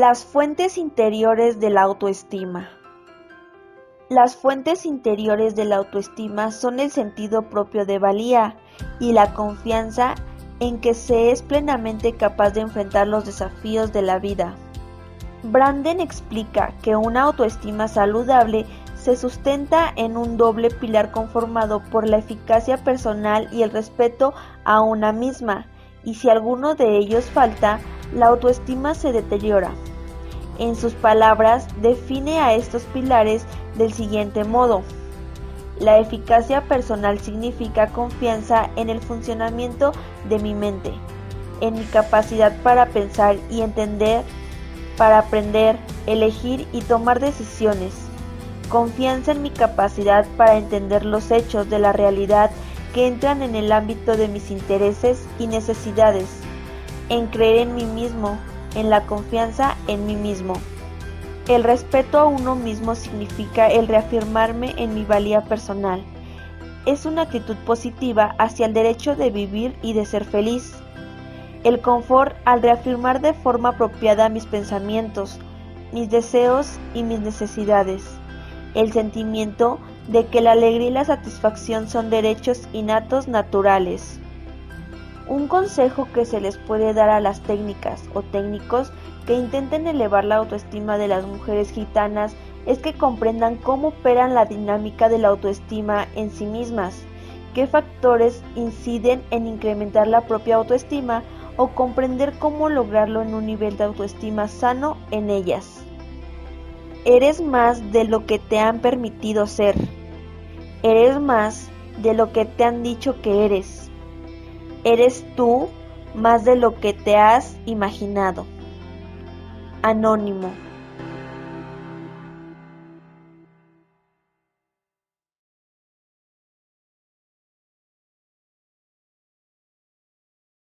Las fuentes interiores de la autoestima. Las fuentes interiores de la autoestima son el sentido propio de valía y la confianza en que se es plenamente capaz de enfrentar los desafíos de la vida. Branden explica que una autoestima saludable se sustenta en un doble pilar conformado por la eficacia personal y el respeto a una misma, y si alguno de ellos falta, la autoestima se deteriora. En sus palabras, define a estos pilares del siguiente modo. La eficacia personal significa confianza en el funcionamiento de mi mente, en mi capacidad para pensar y entender, para aprender, elegir y tomar decisiones. Confianza en mi capacidad para entender los hechos de la realidad que entran en el ámbito de mis intereses y necesidades en creer en mí mismo, en la confianza en mí mismo. El respeto a uno mismo significa el reafirmarme en mi valía personal. Es una actitud positiva hacia el derecho de vivir y de ser feliz. El confort al reafirmar de forma apropiada mis pensamientos, mis deseos y mis necesidades. El sentimiento de que la alegría y la satisfacción son derechos innatos naturales. Un consejo que se les puede dar a las técnicas o técnicos que intenten elevar la autoestima de las mujeres gitanas es que comprendan cómo operan la dinámica de la autoestima en sí mismas, qué factores inciden en incrementar la propia autoestima o comprender cómo lograrlo en un nivel de autoestima sano en ellas. Eres más de lo que te han permitido ser. Eres más de lo que te han dicho que eres. Eres tú más de lo que te has imaginado. Anónimo.